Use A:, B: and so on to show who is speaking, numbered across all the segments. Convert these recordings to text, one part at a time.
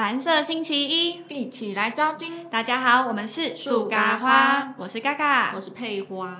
A: 蓝色星期一，
B: 一起来招金。
A: 大家好，我们是
B: 树咖花，
A: 我是嘎嘎
B: 我。是佩花。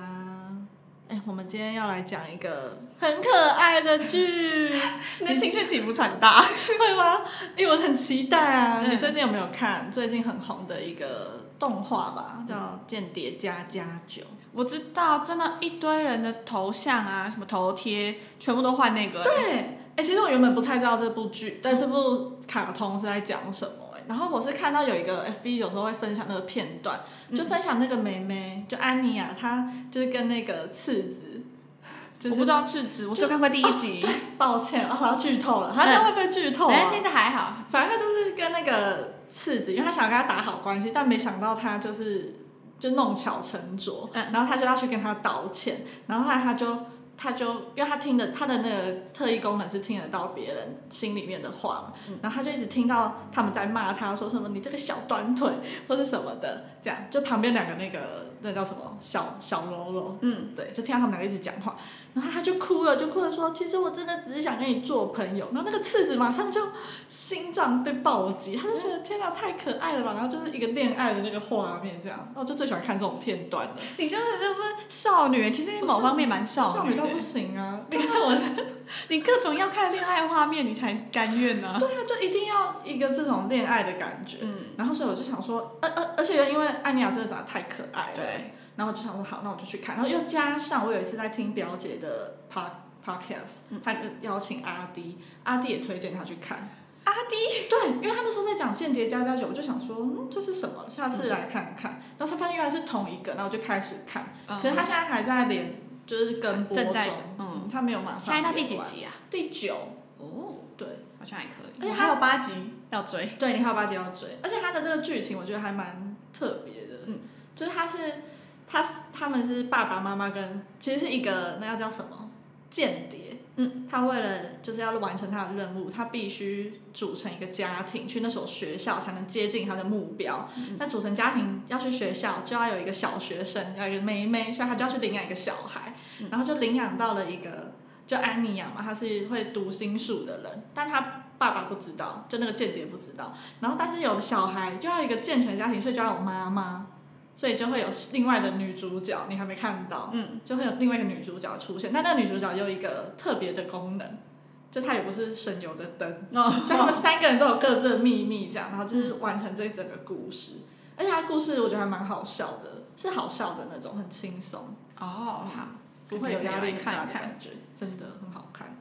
B: 哎、我们今天要来讲一个很可爱的剧，
A: 你的情绪起伏很大。
B: 会吗？因为我很期待啊！
A: 嗯
B: 你最近有没有看最近很红的一个动画吧？叫《间谍加加九》。
A: 我知道，真的，一堆人的头像啊，什么头贴，全部都换那个。
B: 对，哎、其实我原本不太知道这部剧，但这部卡通是在讲什么、哎，然后我是看到有一个 FB 有时候会分享那个片段，就分享那个妹妹，就安妮亚，她就是跟那个次子，就是
A: 我不知道赤子，我就看过第一集。
B: 抱歉，啊，我要剧透了，他他会不会剧透啊？
A: 但现在还好。
B: 反正他就是跟那个次子，因为他想跟他打好关系，但没想到他就是就弄巧成拙，
A: 嗯
B: 然后他就要去跟他道歉，然后后来他就他就因为他听的他的那个特异功能是听得到别人心里面的话嘛，
A: 嗯。
B: 然后他就一直听到他们在骂他说什么你这个小短腿或者什么的，这样就旁边两个那个那叫什么小小喽啰，
A: 嗯，
B: 对，就听到他们两个一直讲话，然后他就哭了，就哭了说，其实我真的只是想跟你做朋友。然后那个次子马上就心脏被暴击，他就觉得天哪，太可爱了吧！然后就是一个恋爱的那个画面这样，然后我就最喜欢看这种片段的。
A: 你真的就是少女，其实你某方面蛮少女的
B: 少女到不。行啊！你看我，
A: 你各种要看恋爱画面，你才甘愿呢。
B: 对啊，就一定要一个这种恋爱的感觉。
A: 嗯，
B: 然后所以我就想说，而而而且因为艾妮亚真的长得太可爱了，
A: 对。
B: 然后我就想说好，那我就去看。然后又加上我有一次在听表姐的 pod podcast，她邀请阿迪，阿迪也推荐她去看。
A: 阿
B: 迪对，因为他那时候在讲《间谍加加酒》，我就想说，嗯，这是什么？下次来看看。然后才发现原来是同一个，然后我就开始看。可是他现在还在连，就是跟播中
A: 嗯，
B: 他没有马上。
A: 现在到第几？集啊？
B: 第九。
A: 哦，
B: 对，
A: 好像还可以。
B: 而且它
A: 还有八集要追。
B: 对，你还有八集要追，而且他的这个剧情我觉得还蛮特别的。
A: 嗯，
B: 就是他是他他们是爸爸妈妈跟其实是一个那要叫什么间谍。
A: 嗯，
B: 他为了就是要完成他的任务，他必须组成一个家庭，去那所学校才能接近他的目标。
A: 嗯
B: 那组成家庭要去学校，就要有一个小学生，要有一个妹妹，所以他就要去领养一个小孩，
A: 嗯
B: 然后就领养到了一个就安妮亚嘛，她是会读心术的人，但他爸爸不知道，就那个间谍不知道。然后但是有的小孩就要一个健全的家庭，所以就要有妈妈，所以就会有另外的女主角，你还没看到，
A: 嗯，
B: 就会有另外一个女主角出现。但那个女主角有一个特别的功能，就她也不是省油的灯。
A: 哦，
B: 所以他们三个人都有各自的秘密，这样，然后就是完成这整个故事。而且他故事我觉得还蛮好笑的，是好笑的那种，很轻松，
A: 哦，好，
B: 不会有压力
A: 看看。
B: 的感觉，真的很好看。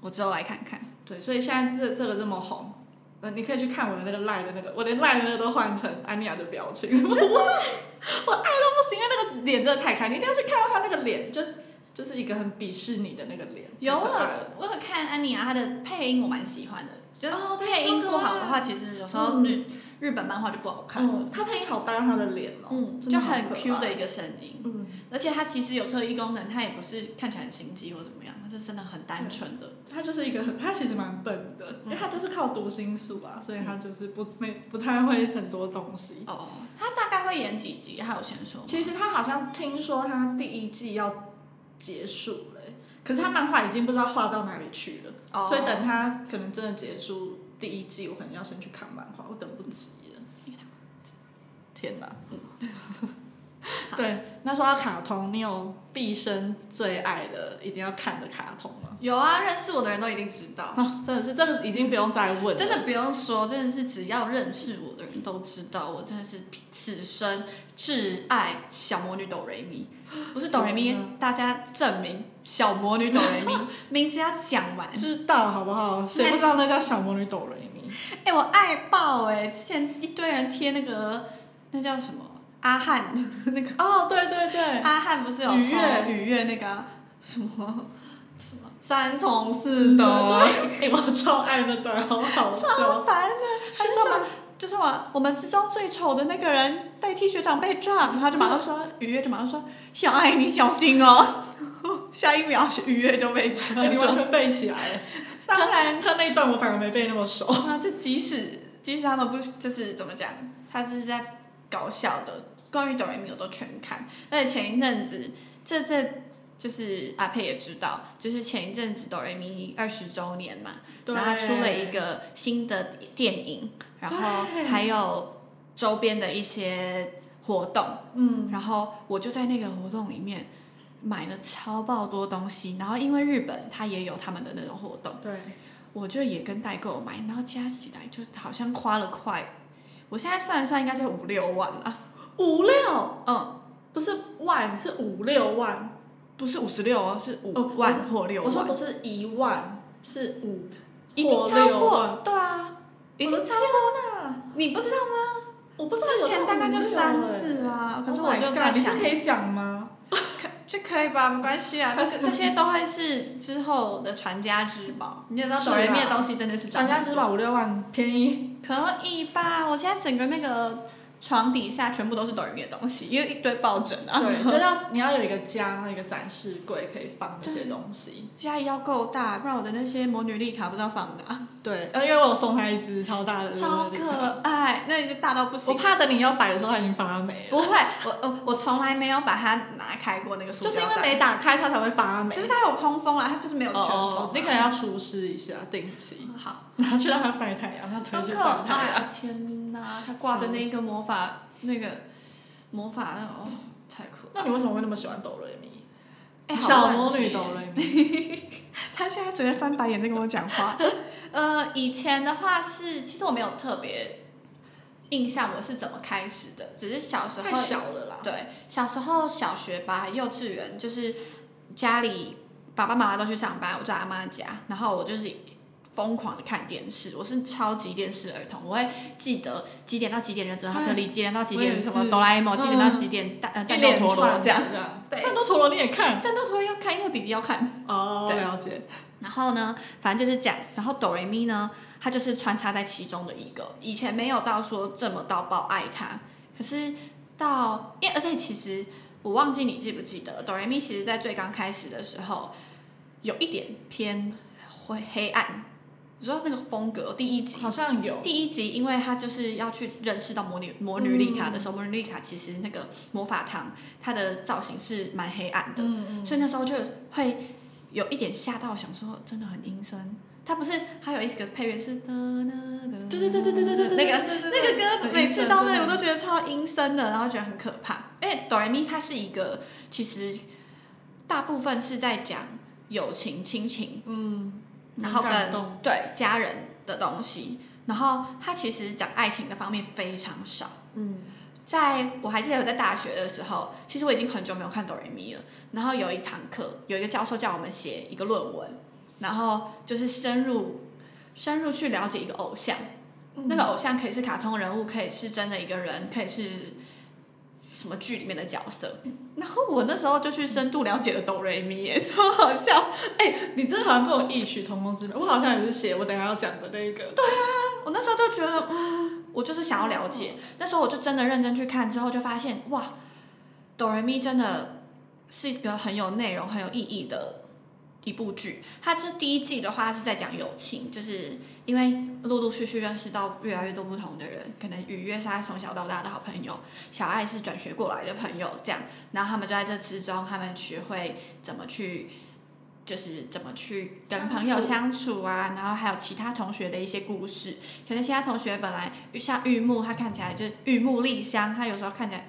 A: 我之后来看看。
B: 对，所以现在这这个这么红，呃，你可以去看我的那个赖的那个，我连赖的那个都换成安妮亚的表情，我 我爱到不行，因为那个脸真的太可爱，你一定要去看到他那个脸，就就是一个很鄙视你的那个脸。
A: 有
B: 太可爱
A: 了，我有看安妮啊，她的配音我蛮喜欢的，就配音不好的话，其实有时候日日本漫画就不好看了。
B: 嗯，他配音好搭他的脸哦，
A: 嗯，就很 Q 的一个声音，
B: 嗯。
A: 而且他其实有特异功能，他也不是看起来很心机或怎么样，他是真的很单纯的。
B: 他就是一个很，他其实蛮笨的，因为他就是靠读心术啊，所以他就是不没不太会很多东西。
A: 哦，他大概会演几集？还有先说？
B: 其实他好像听说他第一季要结束了欸、可是他漫画已经不知道画到哪里去了，
A: 哦
B: 所以等他可能真的结束第一季，我可能要先去看漫画，我等不及了。天哪！对，那说到卡通，你有毕生最爱的、一定要看的卡通吗？
A: 有啊，认识我的人都一定知道。
B: 啊，真的是这个已经不用再问了，
A: 真的不用说，真的是只要认识我的人都知道，我真的是此生挚爱小魔女哆瑞咪，不是哆瑞咪，大家证明小魔女哆瑞咪 名字要讲完。
B: 知道好不好？谁不知道那叫小魔女哆瑞咪？
A: 哎、我爱爆哎、之前一堆人贴那个那叫什么阿汉 那个
B: 哦，对对对，
A: 阿汉不是有
B: 愉悦
A: po 愉悦那个啊什么 什么三从四德，
B: 哎，我超爱那段，好好
A: 超
B: 笑。
A: 烦的。他就说嘛，就是我，我们之中最丑的那个人代替学长被撞，他就马上说，愉悦就马上说，小爱你小心哦。下一秒愉悦就被撞
B: 哎你完全背起来了。
A: 当然，
B: 他那一段我反而没背那么熟。
A: 啊，就即使即使他们不就是怎么讲，他就是在搞笑的，关于哆瑞咪我都全看，而且前一阵子这这就是阿佩也知道，就是前一阵子哆瑞咪二十周年嘛，
B: 对。
A: 然后他出了一个新的电影，然后还有周边的一些活动，
B: 嗯，
A: 然后我就在那个活动里面买了超爆多东西，然后因为日本它也有他们的那种活动，
B: 对，
A: 我就也跟代购买，然后加起来就好像花了快，我现在算一算应该是五六万了，
B: 五六
A: 嗯，
B: 不是万，是五六万。
A: 不是五十六哦，是五
B: 哦
A: 万或六万，
B: 我说不是一万，是五
A: 一定超过，对啊，一定超
B: 过的。
A: 你不知道吗？
B: 我不知道有
A: 之前大概就三
B: 欸
A: 次啊，可是
B: Oh
A: 我想
B: 你是，可以讲吗？
A: 就可以吧，没关系啊，这这些都会是之后的传家之宝。你也知道
B: 是啊
A: 抖音面的东西真的是
B: 传家之宝五六万便宜，
A: 可以吧？我现在整个那个床底下全部都是抖音面的东西，因为一堆抱枕啊。
B: 对，就要你要有一个家，然后一个展示柜可以放这些东西。
A: 家也要够大，不然我的那些魔女丽卡不知道放哪。
B: 对，呃，因为我有送他一只超大的，
A: 超可爱，那已经大到不行。
B: 我怕等你要摆的时候，它已经发霉了。
A: 不会，我我我从来没有把它拿开过那个塑
B: 就是因为没打开它才会发霉
A: 可。是它有通风啊，它就是没有全封、
B: 哦，你可能要除湿一下，定期，
A: 好，
B: 然后去让它晒太阳，它推去晒太阳。
A: 爱啊！天哪，它挂着那个魔法那个魔法那个哦，太可爱。
B: 那你为什么会那么喜欢哆瑞咪？小魔女哆瑞咪。
A: 他现在直接翻白眼在跟我讲话。呃，以前的话是，其实我没有特别印象我是怎么开始的，只是小时候
B: 太小了啦。
A: 对，小时候小学吧，幼稚园就是家里爸爸妈妈都去上班，我在阿妈家，然后我就是疯狂的看电视，我是超级电视儿童，我会记得几点到几点忍者哈特利，几点到几点什么哆啦 A 梦，几点到
B: 嗯
A: 几点大呃
B: 一
A: 战斗陀螺这样。
B: 这样。
A: 对
B: 战斗陀螺你也看？
A: 战斗陀螺要看，因为弟弟要看。
B: 哦，
A: 对
B: 了解。
A: 然后呢，反正就是这样。然后哆瑞咪呢，它就是穿插在其中的一个。以前没有到说这么到爆爱它，可是到，因为而且其实我忘记你记不记得，哆瑞咪其实在最刚开始的时候，有一点偏灰黑暗。你说那个风格，第一集
B: 好像有。
A: 第一集，因为他就是要去认识到魔女魔女丽卡的时候，魔女丽卡其实那个魔法堂它的造型是蛮黑暗的。所以那时候就会有一点吓到，想说真的很阴森。它不是还有一个配乐是
B: 对对对对对对对对，
A: 那个
B: 个
A: 那个歌每次到那里我
B: 都
A: 都觉得超阴森的，然后觉得很可怕。因为哆来咪它是一个其实大部分是在讲友情、亲情，
B: 嗯，
A: 然后跟对家人的东西，然后他其实讲爱情的方面非常少。
B: 嗯
A: 在我还记得我在大学的时候，其实我已经很久没有看哆瑞咪了。然后有一堂课，有一个教授叫我们写一个论文，然后就是深入深入去了解一个偶像。
B: 嗯
A: 那个偶像可以是卡通人物，可以是真的一个人，可以是什么剧里面的角色。然后我那时候就去深度了解了哆瑞咪，耶，超好笑。
B: 哎，你真的好像跟我异曲同工之妙，我好像也是写我等下要讲的那个。对啊，
A: 我那时候就觉得，嗯，我就是想要了解。那时候我就真的认真去看，之后就发现，哇，哆瑞咪真的是一个很有内容、很有意义的一部剧。它这第一季的话是在讲友情，就是因为陆陆续续认识到越来越多不同的人，可能雨月是他从小到大的好朋友，小爱是转学过来的朋友，这样，然后他们就在这之中，他们学会怎么去。就是怎么去跟朋友相处啊，然后还有其他同学的一些故事。可能其他同学本来像玉木，他看起来就是玉木丽香，他有时候看起来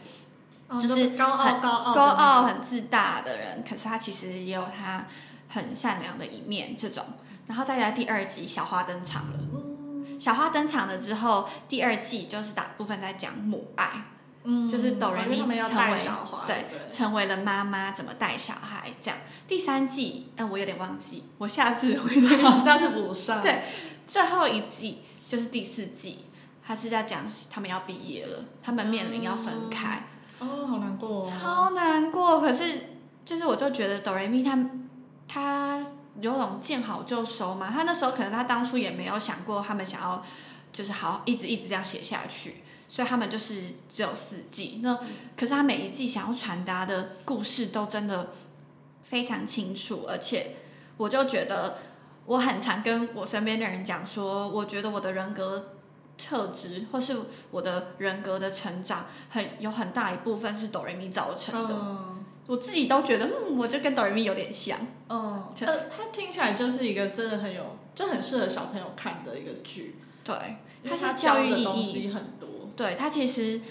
B: 哦
A: 就是
B: 高傲高傲
A: 高傲、很自大的人，可是他其实也有他很善良的一面。这种，然后再来第二集，小花登场了。小花登场了之后，第二季就是大部分在讲母爱，
B: 嗯，
A: 就是哆瑞咪成为
B: 小花，
A: 对成为了妈妈，怎么带小孩这样。第三季，嗯，我有点忘记，我下次会
B: 对，好，下次补上。
A: 对最后一季就是第四季，他是在讲他们要毕业了，他们面临要分开，
B: 哦，好难过、哦。
A: 超难过。可是就是我就觉得哆瑞咪他他有种见好就收嘛，他那时候可能他当初也没有想过他们想要就是好一直一直这样写下去。所以他们就是只有四季，那可是他每一季想要传达的故事都真的非常清楚，而且我就觉得我很常跟我身边的人讲说，我觉得我的人格特质或是我的人格的成长很有很大一部分是哆瑞咪造成的。
B: 嗯，
A: 我自己都觉得，嗯，我就跟哆瑞咪有点像。
B: 嗯，呃，它听起来就是一个真的很有，就很适合小朋友看的一个剧。
A: 对，它是教育意义，
B: 很多。
A: 对它其实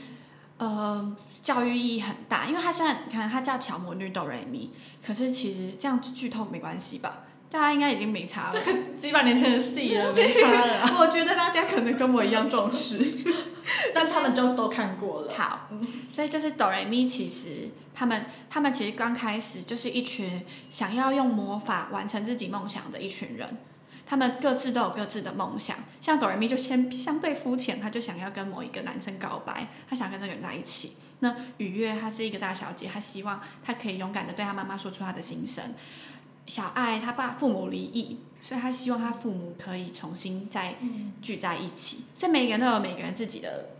A: 呃教育意义很大，因为它虽然你看它叫巧魔女哆瑞咪，可是其实这样剧透没关系吧？大家应该已经没差了。
B: 几百年前的戏了，没差了啊。
A: 我觉得大家可能跟我一样重视。
B: 但他们就都看过了。
A: 好，所以就是哆瑞咪，其实他们他们其实刚开始就是一群想要用魔法完成自己梦想的一群人。他们各自都有各自的梦想，像哆瑞咪就先相对肤浅，他就想要跟某一个男生告白，他想跟这个人在一起。那雨月她是一个大小姐，她希望她可以勇敢的对她妈妈说出她的心声。小爱她爸父母离异，所以她希望她父母可以重新再
B: 嗯
A: 聚在一起。所以每个人都有每个人自己的，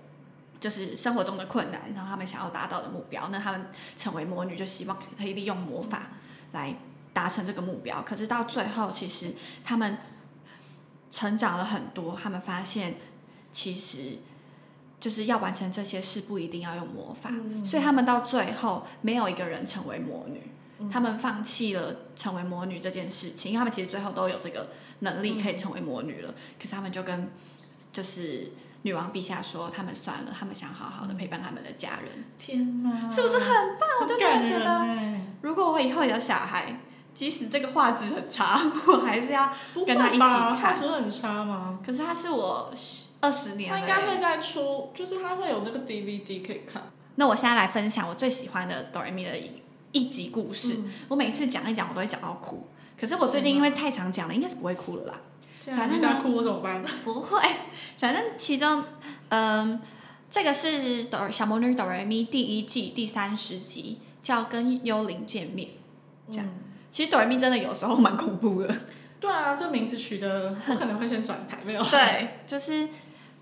A: 就是生活中的困难，然后他们想要达到的目标。那他们成为魔女，就希望可以利用魔法来达成这个目标。可是到最后，其实他们成长了很多，他们发现其实就是要完成这些事，不一定要用魔法。
B: 嗯
A: 所以他们到最后没有一个人成为魔女。
B: 嗯
A: 他们放弃了成为魔女这件事情，因为他们其实最后都有这个能力可以成为魔女了。可是他们就跟就是女王陛下说，他们算了，他们想好好的陪伴他们的家人。
B: 天哪，
A: 是不是很棒？我就真的觉得，
B: 得
A: 如果我以后有小孩，即使这个画质很差，我还是要。跟他一起看
B: 画质很差吗？
A: 可是他是我二十年了
B: 他应该
A: 欸
B: 会再出，就是他会有那个 DVD 可以看。
A: 那我现在来分享我最喜欢的哆瑞咪的一一集故事。
B: 嗯
A: 我每次讲一讲，我都会讲到哭。可是我最近因为太常讲了，应该是不会哭了啦。
B: 天啊，
A: 反正呢
B: 你在哭我怎么办？
A: 不会，反正其中，嗯，这个是哆小魔女哆瑞咪第一季第三十集，叫跟幽灵见面。这样
B: 嗯
A: 其实哆瑞咪真的有时候蛮恐怖的。
B: 对啊，这名字取的，我可能会先转台，没有。
A: 对，就是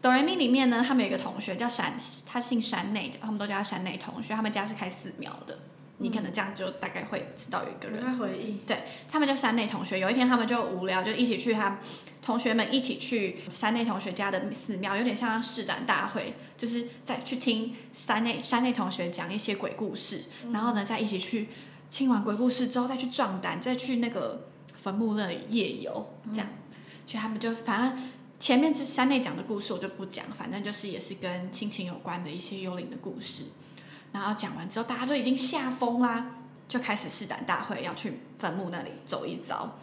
A: 哆瑞咪里面呢，他们有一个同学叫山，他姓山内，他们都叫他山内同学，他们家是开寺庙的。你可能这样就大概会知道有一个人
B: 回忆。
A: 对他们就山内同学，有一天他们就无聊，就一起去他同学们一起去山内同学家的寺庙，有点像试胆大会，就是在去听山内山内同学讲一些鬼故事，然后呢再一起去听完鬼故事之后再去壮胆，再去那个坟墓那里夜游，这样，所以他们就反正。前面是山内讲的故事，我就不讲，反正就是也是跟亲情有关的一些幽灵的故事。然后讲完之后，大家就已经吓疯啦，就开始试胆大会，要去坟墓那里走一遭。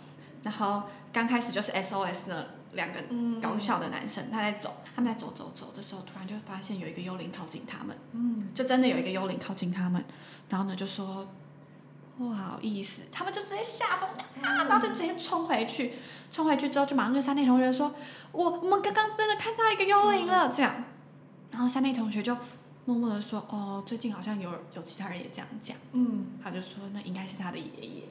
A: 然后刚开始就是 SOS 的，两个
B: 嗯。
A: 搞笑的男生他在走，他们在走走走的时候，突然就发现有一个幽灵靠近他们，
B: 嗯，
A: 就真的有一个幽灵靠近他们，然后呢就说不好意思，他们就直接吓疯啊，然后就直接冲回去，冲回去之后就马上跟三内同学说，我我们刚刚真的看到一个幽灵了，这样，然后三内同学就默默的说，哦，最近好像有有其他人也这样讲。
B: 嗯，
A: 他就说那应该是他的爷爷，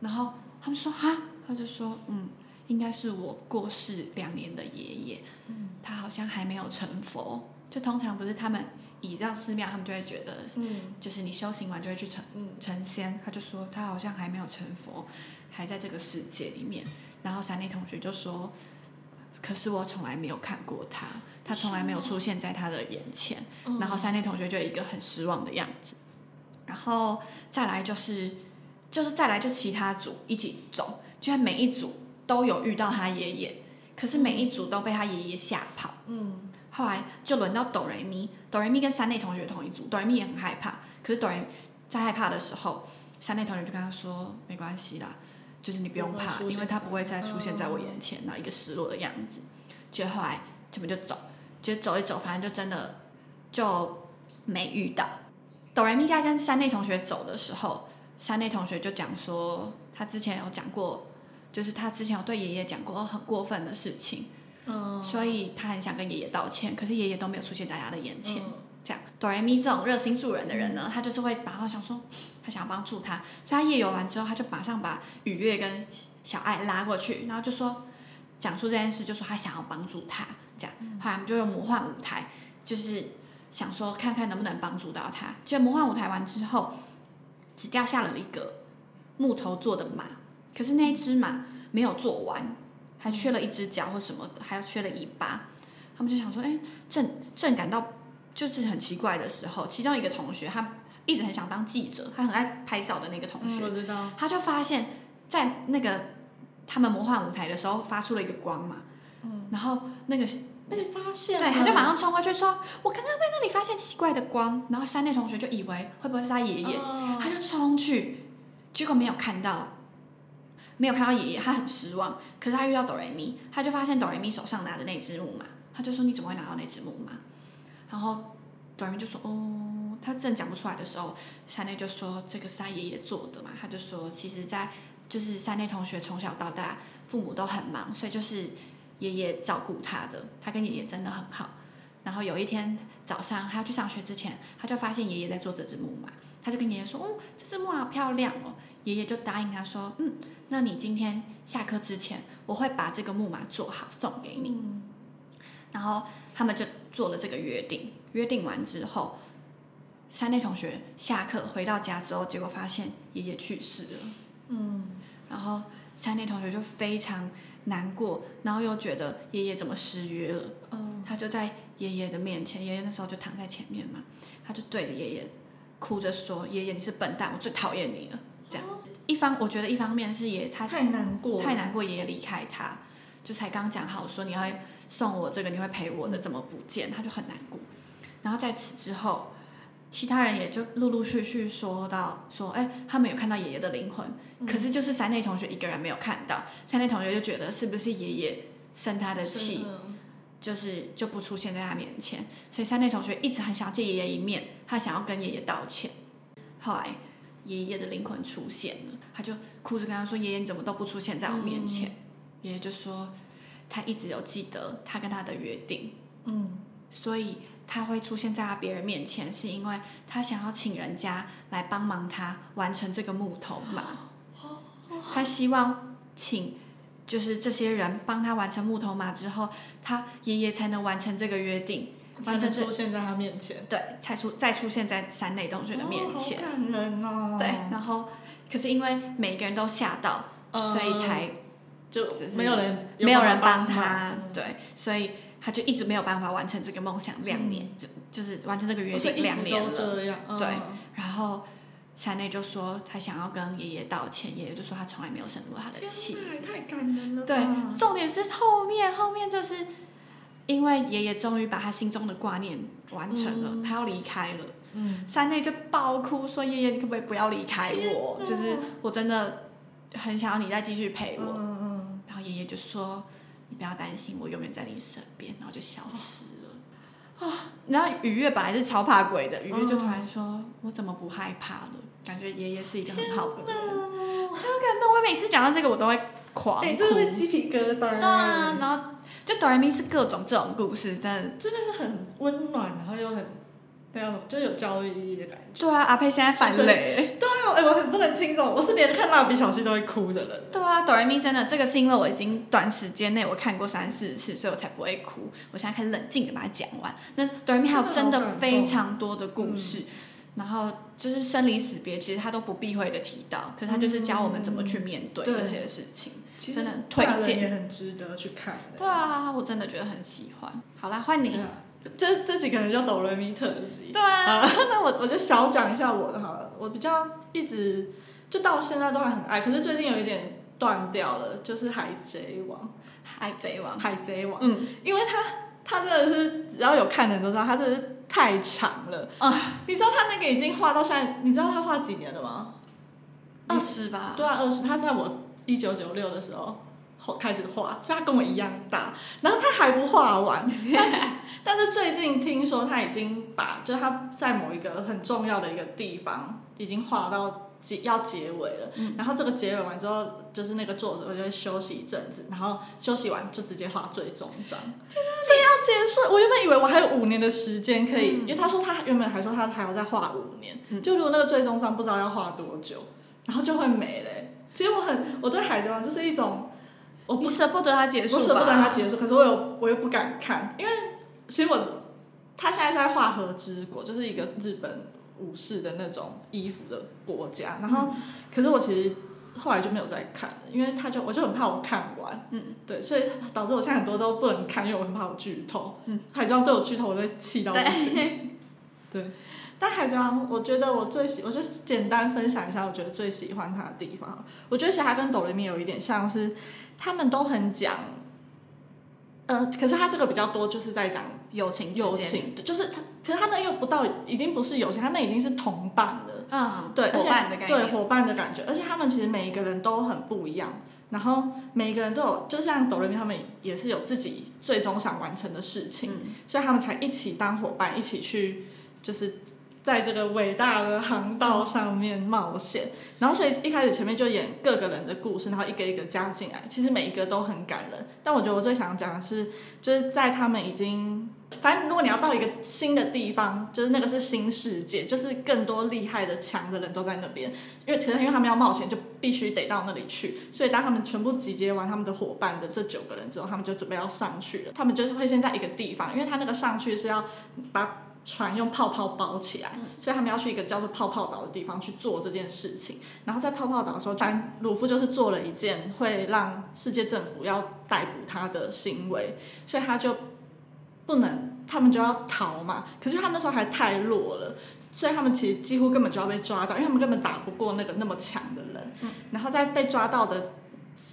A: 然后他们说哈，他就说嗯，应该是我过世两年的爷爷，
B: 嗯，
A: 他好像还没有成佛，就通常不是他们以让寺庙，他们就会觉得
B: 嗯，
A: 就是你修行完就会去成
B: 嗯，
A: 成仙，他就说他好像还没有成佛，还在这个世界里面，然后山内同学就说，可是我从来没有看过他，他从来没有出现在他的眼前。
B: 嗯
A: 然后山内同学就一个很失望的样子，然后再来就是就是再来就其他组一起走，居然每一组都有遇到他爷爷，可是每一组都被他爷爷吓跑。
B: 嗯，
A: 后来就轮到哆瑞咪，哆瑞咪跟山内同学同一组，哆瑞咪也很害怕，可是哆瑞在害怕的时候，山内同学就跟他说没关系啦，就是你不用怕，因为他不会再出现在我眼前，然后一个失落的样子。结果后来他们就走，就走一走，反正就真的就没遇到。哆瑞咪在跟山内同学走的时候，山内同学就讲说，他之前有讲过，就是他之前有对爷爷讲过很过分的事情，
B: 嗯，
A: 所以他很想跟爷爷道歉，可是爷爷都没有出现在他的眼前。
B: 嗯
A: 这样，哆来咪这种热心助人的人呢，他就是会把他想说，他想要帮助他，所以他夜游完之后，他就马上把雨月跟小爱拉过去，然后就说讲出这件事，就说他想要帮助他，这样，后来我们就用魔幻舞台，就是想说看看能不能帮助到他。结果魔幻舞台完之后，只掉下了一个木头做的马，可是那一只马没有做完，还缺了一只脚或什么的，还有缺了尾巴。他们就想说，哎，正正感到就是很奇怪的时候，其中一个同学他一直很想当记者，他很爱拍照的那个同
B: 嗯，
A: 学，
B: 我知道。
A: 他就发现，在那个他们魔幻舞台的时候发出了一个光嘛，
B: 嗯，
A: 然后那个
B: 那你发现
A: 对，他就马上冲过去说：“我刚刚在那里发现奇怪的光。”然后山内同学就以为会不会是他爷爷，
B: 哦
A: 他就冲去，结果没有看到，没有看到爷爷，他很失望。可是他遇到哆瑞咪，他就发现哆瑞咪手上拿的那只木马，他就说：“你怎么会拿到那只木马？”然后哆瑞咪就说：“哦。”他正讲不出来的时候，山内就说：“这个是他爷爷做的嘛。”他就说：“其实，在就是山内同学从小到大，父母都很忙，所以就是爷爷照顾他的，他跟爷爷真的很好。然后有一天早上，他要去上学之前，他就发现爷爷在做这只木马，他就跟爷爷说：“哦，这只木马漂亮哦。”爷爷就答应他说：“嗯，那你今天下课之前，我会把这个木马做好送给你。”然后他们就做了这个约定。约定完之后，山内同学下课回到家之后，结果发现爷爷去世了。
B: 嗯，
A: 然后山内同学就非常难过，然后又觉得爷爷怎么失约了。
B: 嗯，
A: 他就在爷爷的面前，爷爷那时候就躺在前面嘛，他就对着爷爷哭着说：“爷爷，你是笨蛋，我最讨厌你了。”这样，一方我觉得一方面是爷他
B: 太难过，
A: 太难过，爷爷离开他，就才刚讲好说你会送我这个，你会陪我的，怎么不见？他就很难过。然后在此之后，其他人也就陆陆续续说到说，哎，他们有看到爷爷的灵魂，
B: 嗯
A: 可是就是山内同学一个人没有看到。山内同学就觉得是不是爷爷生他的气，
B: 嗯
A: 就是就不出现在他面前，所以山内同学一直很想见爷爷一面，他想要跟爷爷道歉。后来爷爷的灵魂出现了，他就哭着跟他说：“爷爷，你怎么都不出现在我面前？”爷爷就说：“他一直有记得他跟他的约定，
B: 嗯
A: 所以他会出现在他别人面前，是因为他想要请人家来帮忙他完成这个木头马。他希望请就是这些人帮他完成木头马之后，他爷爷才能完成这个约定，
B: 才能出现在他面前，
A: 对，才出再出现在山内同学的面前。
B: 哦好感人哦。
A: 对，然后可是因为每个人都吓到，
B: 嗯
A: 所以才
B: 就
A: 是
B: 没有人
A: 没有人
B: 帮
A: 帮他，
B: 嗯
A: 对，所以他就一直没有办法完成这个梦想两年，就就是完成这个约定两年了。
B: 这样，嗯
A: 对然后山内就说他想要跟爷爷道歉，爷爷就说他从来没有生过他的气。
B: 太感人了。
A: 对，重点是后面后面就是因为爷爷终于把他心中的挂念完成了，
B: 嗯
A: 他要离开了。
B: 嗯，
A: 山内就爆哭说：“爷爷，你可不可以不要离开我？就是我真的很想要你再继续陪我。
B: 嗯
A: 就说：“你不要担心，我永远在你身边。”然后就消失了。啊！然后雨月本来是超怕鬼的，雨月就突然说：“我怎么不害怕了？”感觉爷爷是一个很好的人，
B: 嗯。
A: 超感动。我每次讲到这个，我都会狂哭。
B: 哎，真的会鸡皮疙瘩。
A: 对啊，然后就哆来咪是各种这种故事，真的。
B: 真的是很温暖，然后又很，对啊，就有教育意义的感觉。
A: 对啊，阿佩现在反雷。
B: 对啊，哎，我很不能听这种，我是连看蜡笔小新都会哭的人。
A: 对啊，哆来咪真的，这个是因为我已经短时间内我看过三四次，所以我才不会哭。我现在可以冷静的把它讲完。那哆来咪还有真的非常多的故事，然后就是生离死别，其实他都不避讳的提到，可是他就是教我们怎么去面对
B: 对
A: 这些事情。
B: 其实
A: 真的推荐
B: 也很值得去看的。
A: 对啊，我真的觉得很喜欢。好啦，换你。
B: 这这几个人叫哆来咪特辑。
A: 对啊，
B: 啊，那我我就小讲一下我的好了。我比较一直就到现在都还很爱，可是最近有一点断掉了，就是《海贼王》。
A: 海贼王。
B: 海贼王，
A: 嗯，
B: 因为他他真的是只要有看的人都知道，他真的是太长了。
A: 啊，
B: 你知道他那个已经画到现在，你知道他画几年了吗？
A: 二十吧。
B: 对啊，二十。他在我一九九六的时候后开始画，所以他跟我一样大。然后他还不画完，但是但是最近听说他已经把，就是他在某一个很重要的一个地方已经画到结要结尾了。
A: 嗯
B: 然后这个结尾完之后，就是那个作者就会休息一阵子，然后休息完就直接画最终章。所以要结束，我原本以为我还有五年的时间可以，
A: 嗯
B: 因为他说他原本还说他还要再画五年，
A: 嗯
B: 就如果那个最终章不知道要画多久，然后就会没嘞、其实我很我对海贼王就是一种，我不
A: 舍不得它结束？
B: 我舍不得它结束，可是我又我又不敢看，因为其实我他现在在画和之国，就是一个日本武士的那种衣服的国家，然后、可是我其实后来就没有再看了，因为他就我就很怕我看完，
A: 嗯，
B: 对，所以导致我现在很多都不能看，因为我很怕我剧透，
A: 嗯，
B: 海贼王对我剧透，我会气到不行。
A: 对，
B: 对，但海贼王，我觉得我最喜，我就简单分享一下，我觉得最喜欢它的地方。我觉得其实它跟哆来咪有一点像是，他们都很讲，呃，可是他这个比较多，就是在讲
A: 友情
B: 友
A: 间，
B: 情，就是他，可是他那又不到，已经不是友情，他那已经是同伴了。
A: 嗯，
B: 对，而
A: 伙
B: 且
A: 伴的感觉，
B: 对伙伴的感觉，而且他们其实每一个人都很不一样，然后每一个人都有，就像哆瑞咪他们也是有自己最终想完成的事情，
A: 嗯
B: 所以他们才一起当伙伴，一起去就是在这个伟大的航道上面冒险。然后所以一开始前面就演各个人的故事，然后一个一个加进来，其实每一个都很感人。但我觉得我最想讲的是，就是在他们已经。反正如果你要到一个新的地方，就是那个是新世界，就是更多厉害的强的人都在那边。因为可能因为他们要冒险，就必须得到那里去。所以当他们全部集结完他们的伙伴的这九个人之后，他们就准备要上去了。他们就是会先在一个地方，因为他那个上去是要把船用泡泡包起来，所以他们要去一个叫做泡泡岛的地方去做这件事情。然后在泡泡岛的时候，反鲁夫就是做了一件会让世界政府要逮捕他的行为，所以他就不能，他们就要逃嘛。可是他们那时候还太弱了。所以他们其实几乎根本就要被抓到，因为他们根本打不过那个那么强的人。然后在被抓到的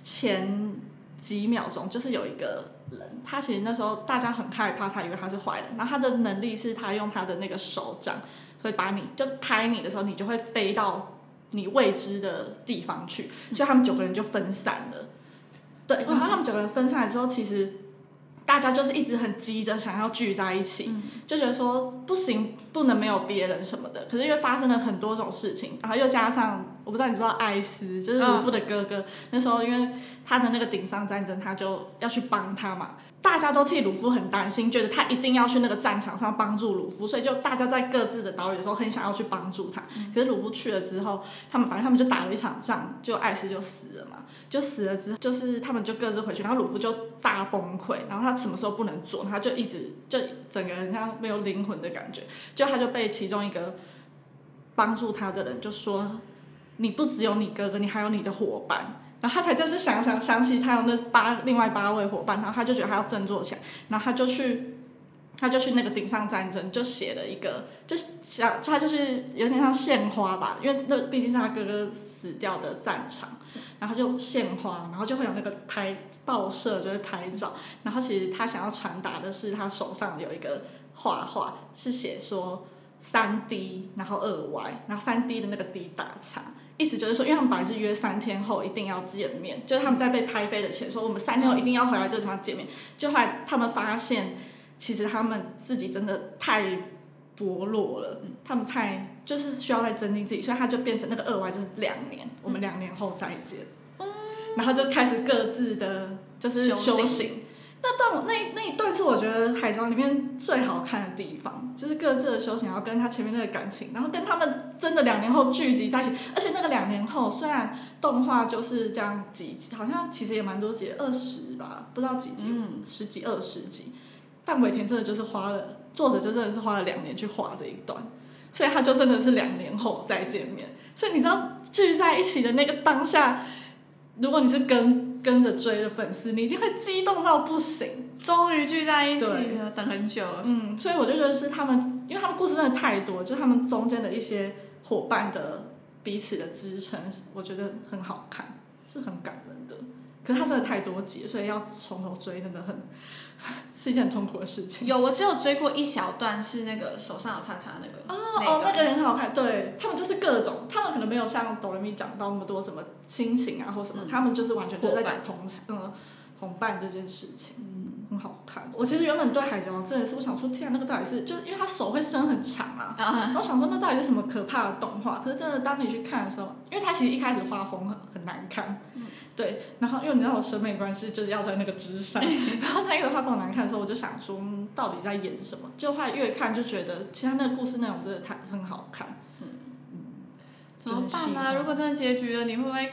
B: 前几秒钟，就是有一个人，他其实那时候大家很害怕，他以为他是坏人。然后他的能力是他用他的那个手掌会把你就拍你的时候，你就会飞到你未知的地方去。所以他们九个人就分散了。对，然后他们九个人分散了之后，其实大家就是一直很急着想要聚在一起，就觉得说不行，不能没有别人什么的。可是因为发生了很多种事情，然后又加上我不知道你知道艾斯，就是鲁夫的哥哥，那时候因为他的那个顶上战争，他就要去帮他嘛。大家都替鲁夫很担心，觉得他一定要去那个战场上帮助鲁夫，所以就大家在各自的岛屿的时候很想要去帮助他。可是鲁夫去了之后，他们反正他们就打了一场仗，就艾斯就死了嘛。就死了之后，就是他们就各自回去，然后鲁夫就大崩溃，然后他什么时候不能做，他就一直就整个人像没有灵魂的感觉，就就他就被其中一个帮助他的人就说，你不只有你哥哥，你还有你的伙伴。然后他才就是想想想起他有那八另外八位伙伴，然后他就觉得他要振作起来，然后他就去，他就去那个顶上战争，就写了一个，就是想他就是有点像献花吧，因为那毕竟是他哥哥死掉的战场，然后就献花，然后就会有那个拍报社就会拍照，然后其实他想要传达的是他手上有一个画画，是写说三 D，然后二 Y，然后三 D 的那个 D 打叉。意思就是说，因为他们本来是约三天后一定要见面，就是他们在被拍飞的前说我们三天后一定要回来这个地方见面。就后来他们发现，其实他们自己真的太薄弱了，他们太就是需要再增进自己，所以他就变成那个二 Y 就是两年，我们两年后再见。然后就开始各自的就是
A: 修行
B: 修行。那段那那一段是我觉得《海贼》里面最好看的地方，就是各自的修行，然后跟他前面那个感情，然后跟他们真的两年后聚集在一起，而且那个两年后虽然动画就是这样几集，好像其实也蛮多集，二十吧，不知道几集，
A: 嗯
B: 十几二十集，但尾田真的就是花了，作者就真的是花了两年去画这一段，所以他就真的是两年后再见面，所以你知道聚在一起的那个当下，如果你是跟跟着追的粉丝，你一定会激动到不行。
A: 终于聚在一起了，等很久了。
B: 嗯，所以我就觉得是他们，因为他们故事真的太多，就是他们中间的一些伙伴的彼此的支撑，我觉得很好看，是很感人的。可是它真的太多集，所以要从头追，真的很 是一件很痛苦的事情。
A: 有，我只有追过一小段，是那个手上有叉叉那个。
B: 哦哦，那
A: 个
B: 很好看，对他们就是各种，他们可能没有像哆来咪讲到那么多什么亲情啊或什么，
A: 嗯
B: 他们就是完全都在讲同嗯同伴这件事情，嗯，很好看。我其实原本对海贼王真的是，我想说，天啊，那个到底是就是因为他手会伸很长啊，
A: 啊，
B: 然后想说那到底是什么可怕的动画？可是真的当你去看的时候，因为他其实一开始画风很很难看，对，然后因为你知道我审美观是就是要在那个之上，然后他一个画风难看的时候，我就想说、嗯到底在演什么？就后来越看就觉得，其实那个故事内容真的太很好看，
A: 怎么办啊？如果真的结局了，你会不会？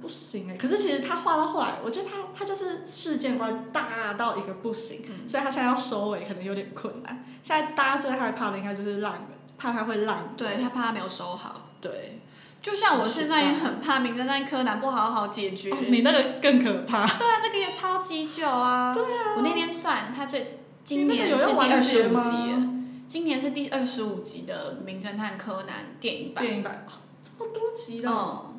B: 不行哎、可是其实他画到后来，我觉得他他就是事件观大到一个不行，
A: 嗯
B: 所以他现在要收尾可能有点困难。现在大家最害怕的应该就是烂尾，怕他会烂尾。
A: 对他怕他没有收好。
B: 对，
A: 就像我现在也很怕《名侦探柯南》不好好解决。
B: 哦你那个更可怕。
A: 对啊，那个也超级久啊。对啊。我那天算，他最今年是第二十五集，今年是第二十五集的《名侦探柯南》电影版。
B: 电影版，哦这么多集了，
A: 嗯，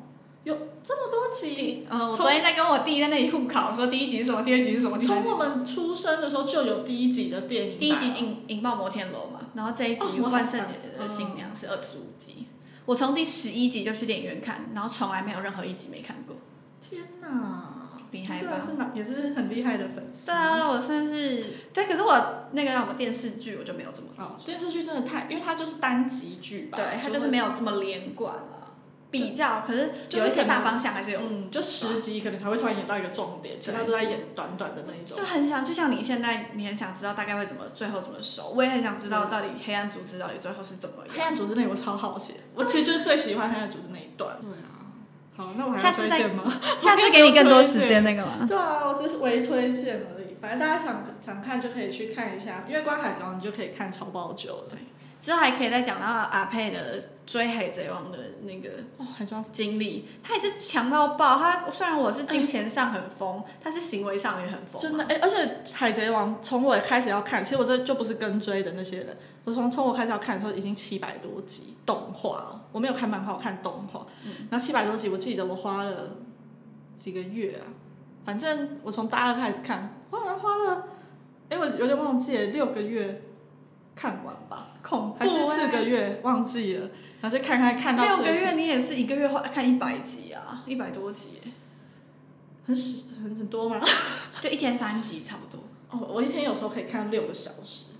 B: 有这么多集。
A: 第呃，我昨天在跟我弟在那里互考，说第一集是什么，第二集是什么，
B: 从我。们出生的时候就有第一集的电影，
A: 第一集引引爆摩天楼嘛，然后这一集万圣节的新娘是二十五集。我从第十一集就去电影院看，然后从来没有任何一集没看过。
B: 天哪，
A: 厉害吧
B: 是哪也是很厉害的粉丝。
A: 对啊，我算是对，可是我那个什么电视剧我就没有这么，
B: 哦，电视剧真的太，因为它就是单集剧吧，
A: 对，它就是没有这么连贯啊。比较，可是有一些大方向还是有，
B: 嗯，就十集可能才会突然演到一个重点，其他都在演短短的那一种
A: 就。很想，就像你现在，你很想知道大概会怎么，最后怎么收。我也很想知道到底黑暗组织到底最后是怎么样。
B: 黑暗组织那我超好奇，我其实就是最喜欢黑暗组织那一段。对啊。好，那我还要
A: 下次再
B: 推荐吗？
A: 下次给你更多时间那个吗？
B: 对啊，我只是微推荐而已，反正大家想想看就可以去看一下，因为观海贼王你就可以看超爆久了。
A: 之后还可以再讲到阿佩的追海贼王的那个
B: 哦，海贼王
A: 经历，他也是强到爆。他虽然我是金钱上很疯，他是行为上也很疯。
B: 真的哎、而且海贼王从我开始要看，其实我这就不是跟追的那些人，我从从我开始要看的时候已经七百多集动画了，我没有看漫画，我看动画，然后七百多集，我记得我花了几个月啊，反正我从大二开始看，我好像花了，哎、我有点忘记了，六个月看完吧，
A: 恐怖、
B: 还是四个月忘记了，然后就看看看到
A: 六个月，你也是一个月花看一百集啊，一百多集耶，
B: 很少很很多吗？
A: 就一天三集差不多。
B: 哦，我一天有时候可以看六个小时，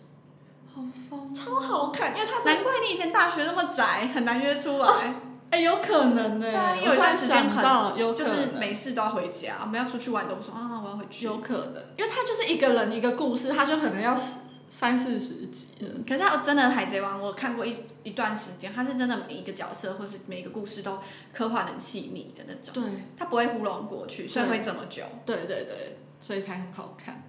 A: 好疯，
B: 超好看，因为它
A: 难怪你以前大学那么宅，很难约出来。
B: 哎、有可能呢、
A: 对啊，你有一
B: 我突然
A: 段时间
B: 想到，有
A: 就是没事都要回家，我们要出去玩都不说啊，我要回去。
B: 有可能，因为他就是一个人一个故事，他就可能要三四十集了。
A: 嗯，可是他真的《海贼王》，我看过一一段时间，他是真的每一个角色或是每一个故事都刻画很细腻的那种，
B: 对
A: 他不会糊弄过去，所以会这么久。
B: 对对对，所以才很好看。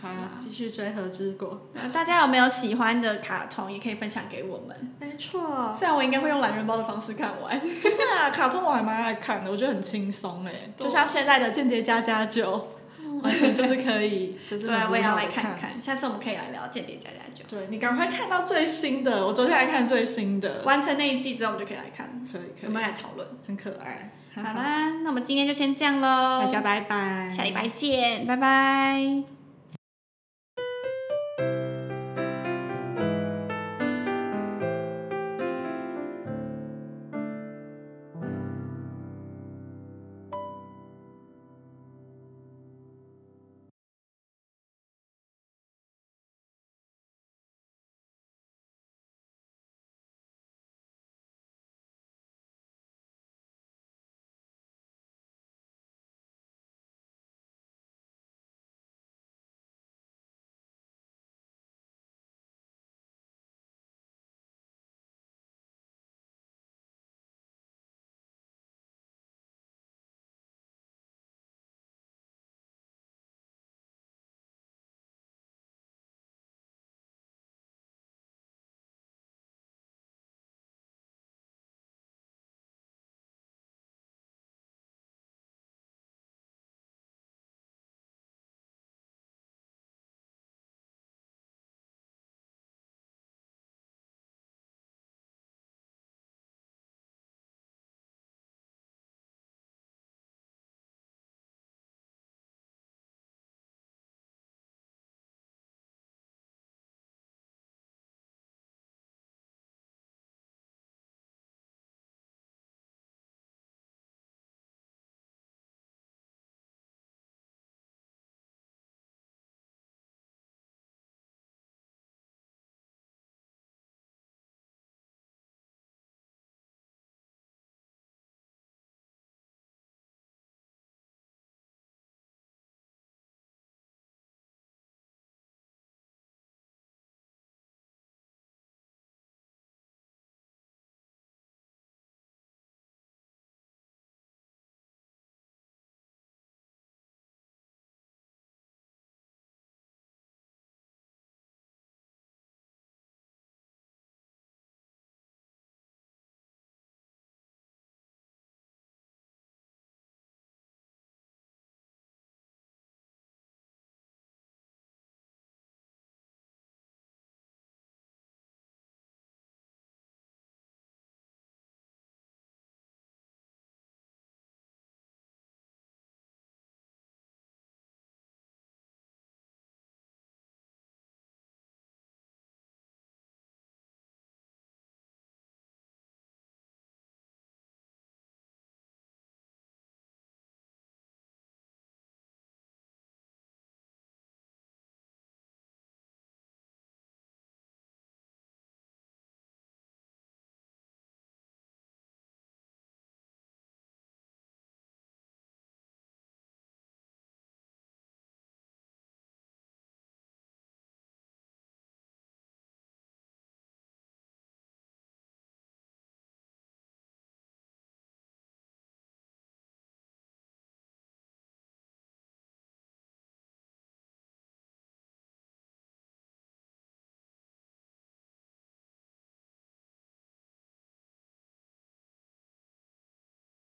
B: 好，继续追和之国。
A: 大家有没有喜欢的卡通，也可以分享给我们。
B: 没错，
A: 虽然我应该会用懒人包的方式看完，
B: 对啊，卡通我还蛮爱看的，我觉得很轻松哎，就像现在的《间谍加加酒》，完全就是可以，就是
A: 对啊，我也要来看看。下次我们可以来聊《间谍加加酒
B: 对你赶快看到最新的，我昨天来看最新的》，，
A: 完成那一季之后，我们就可以来看，
B: 可以可以，
A: 我们来讨论。
B: 很可爱。
A: 好啦，那我们今天就先这样喽，
B: 大家拜拜，
A: 下礼拜见，拜拜。